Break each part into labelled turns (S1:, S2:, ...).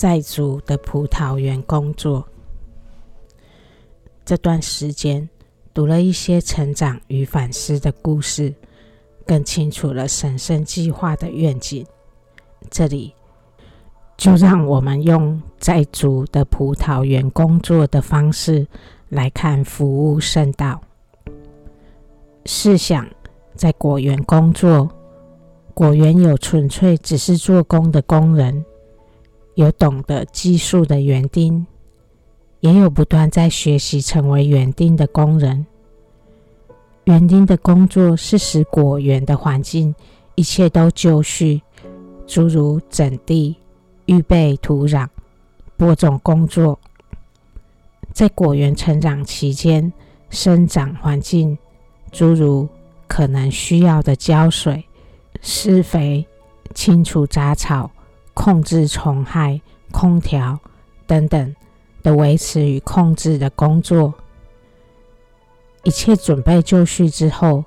S1: 在主的葡萄园工作。这段时间读了一些成长与反思的故事，更清楚了神圣计划的愿景。这里就让我们用在主的葡萄园工作的方式来看服务圣道。试想，在果园工作，果园有纯粹只是做工的工人，有懂得技术的园丁，也有不断在学习成为园丁的工人。园丁的工作是使果园的环境一切都就绪。诸如整地、预备土壤、播种工作，在果园成长期间，生长环境诸如可能需要的浇水、施肥、清除杂草、控制虫害、空调等等的维持与控制的工作，一切准备就绪之后，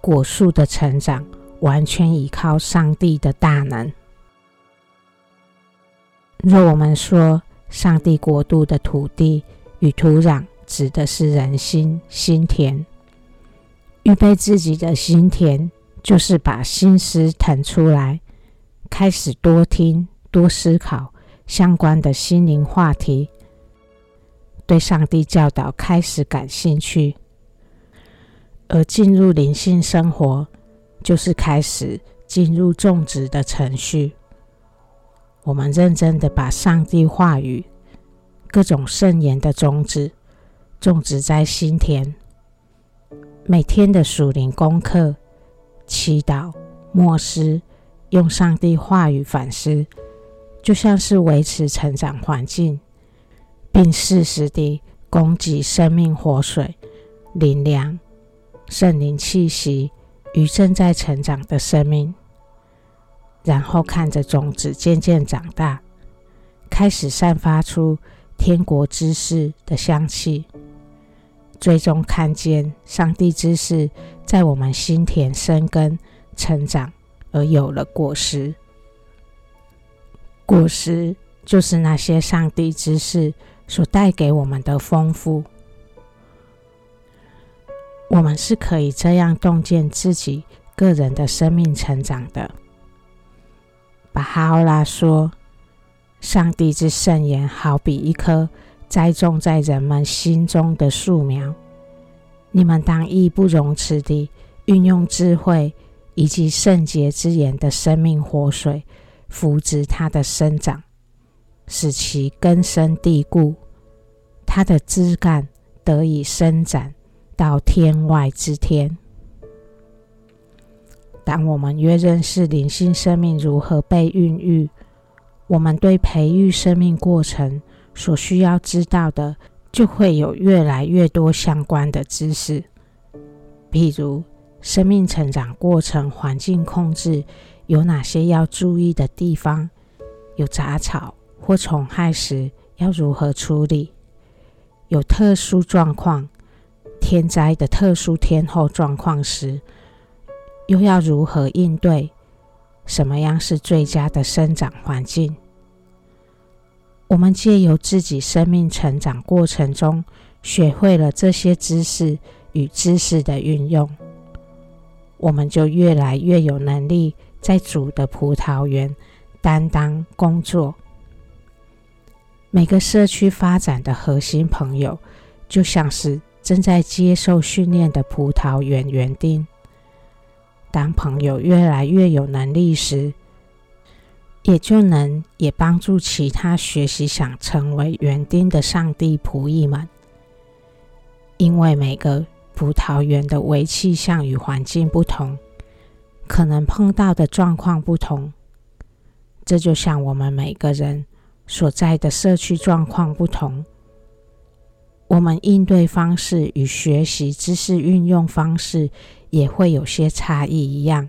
S1: 果树的成长完全依靠上帝的大能。若我们说上帝国度的土地与土壤，指的是人心心田，预备自己的心田，就是把心思腾出来，开始多听、多思考相关的心灵话题，对上帝教导开始感兴趣，而进入灵性生活，就是开始进入种植的程序。我们认真的把上帝话语、各种圣言的种子种植在心田，每天的属灵功课、祈祷、默思，用上帝话语反思，就像是维持成长环境，并适时地供给生命活水、灵粮、圣灵气息与正在成长的生命。然后看着种子渐渐长大，开始散发出天国知识的香气，最终看见上帝知识在我们心田生根、成长，而有了果实。果实就是那些上帝之事所带给我们的丰富。我们是可以这样洞见自己个人的生命成长的。巴哈欧拉说：“上帝之圣言好比一棵栽种在人们心中的树苗，你们当义不容辞地运用智慧以及圣洁之言的生命活水，扶植它的生长，使其根深蒂固，它的枝干得以伸展到天外之天。”当我们越认识灵性生命如何被孕育，我们对培育生命过程所需要知道的，就会有越来越多相关的知识。譬如，生命成长过程环境控制有哪些要注意的地方？有杂草或虫害时要如何处理？有特殊状况、天灾的特殊天候状况时，又要如何应对？什么样是最佳的生长环境？我们借由自己生命成长过程中学会了这些知识与知识的运用，我们就越来越有能力在主的葡萄园担当工作。每个社区发展的核心朋友，就像是正在接受训练的葡萄园园丁。当朋友越来越有能力时，也就能也帮助其他学习想成为园丁的上帝仆役们。因为每个葡萄园的微气象与环境不同，可能碰到的状况不同。这就像我们每个人所在的社区状况不同，我们应对方式与学习知识运用方式。也会有些差异一样。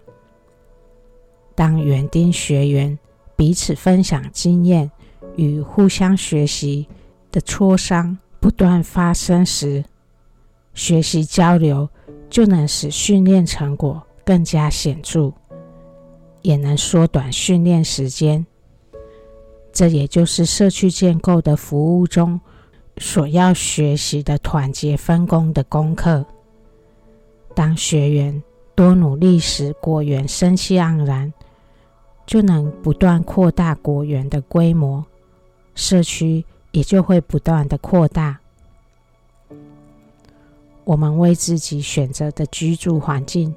S1: 当园丁学员彼此分享经验与互相学习的磋商不断发生时，学习交流就能使训练成果更加显著，也能缩短训练时间。这也就是社区建构的服务中所要学习的团结分工的功课。当学员多努力时，果园生气盎然，就能不断扩大果园的规模，社区也就会不断的扩大。我们为自己选择的居住环境，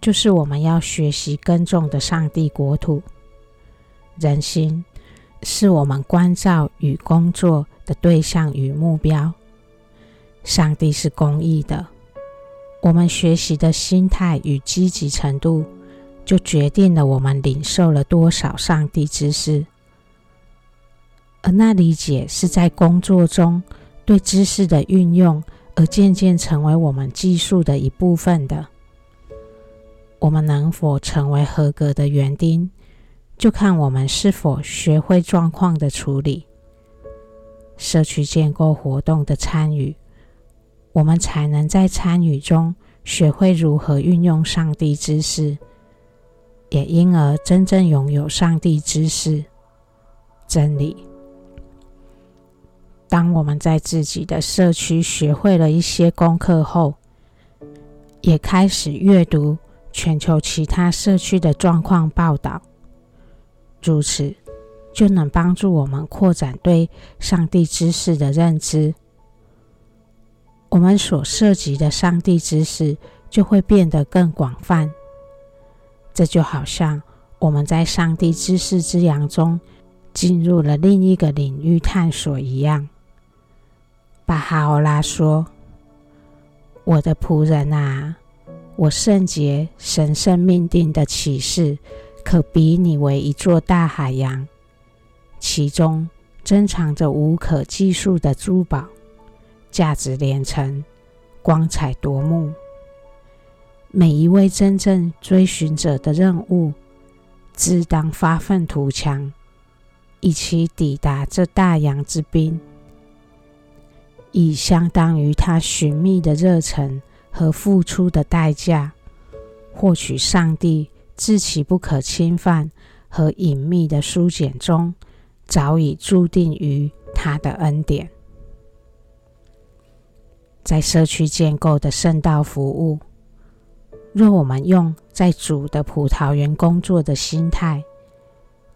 S1: 就是我们要学习耕种的上帝国土。人心是我们关照与工作的对象与目标。上帝是公义的，我们学习的心态与积极程度，就决定了我们领受了多少上帝知识。而那理解是在工作中对知识的运用。而渐渐成为我们技术的一部分的，我们能否成为合格的园丁，就看我们是否学会状况的处理。社区建构活动的参与，我们才能在参与中学会如何运用上帝知识，也因而真正拥有上帝知识真理。当我们在自己的社区学会了一些功课后，也开始阅读全球其他社区的状况报道，如此就能帮助我们扩展对上帝知识的认知。我们所涉及的上帝知识就会变得更广泛。这就好像我们在上帝知识之洋中进入了另一个领域探索一样。巴哈欧拉说：“我的仆人啊，我圣洁、神圣命定的启示，可比拟为一座大海洋，其中珍藏着无可计数的珠宝，价值连城，光彩夺目。每一位真正追寻者的任务，自当发愤图强，一起抵达这大洋之滨。”以相当于他寻觅的热忱和付出的代价，获取上帝自其不可侵犯和隐秘的书简中早已注定于他的恩典。在社区建构的圣道服务，若我们用在主的葡萄园工作的心态，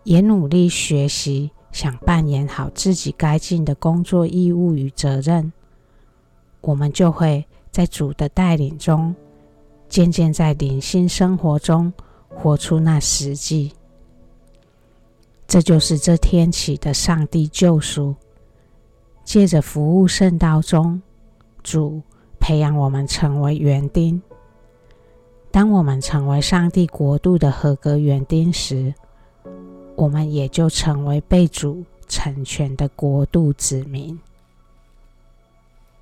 S1: 也努力学习。想扮演好自己该尽的工作义务与责任，我们就会在主的带领中，渐渐在灵性生活中活出那实际。这就是这天起的上帝救赎，借着服务圣道中，主培养我们成为园丁。当我们成为上帝国度的合格园丁时，我们也就成为被主成全的国度子民。